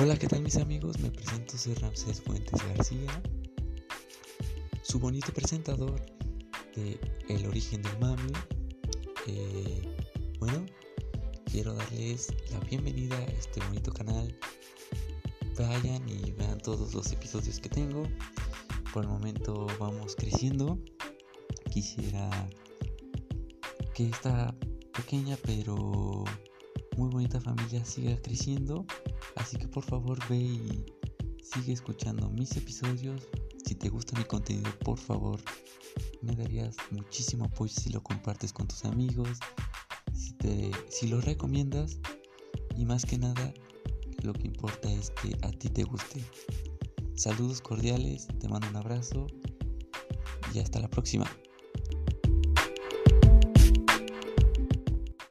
Hola, ¿qué tal mis amigos? Me presento, soy Ramsés Fuentes García, su bonito presentador de El origen del mami. Eh, bueno, quiero darles la bienvenida a este bonito canal. Vayan y vean todos los episodios que tengo. Por el momento vamos creciendo. Quisiera que esta pequeña pero muy bonita familia siga creciendo. Así que por favor ve y sigue escuchando mis episodios. Si te gusta mi contenido, por favor, me darías muchísimo apoyo si lo compartes con tus amigos, si, te, si lo recomiendas y más que nada, lo que importa es que a ti te guste. Saludos cordiales, te mando un abrazo y hasta la próxima.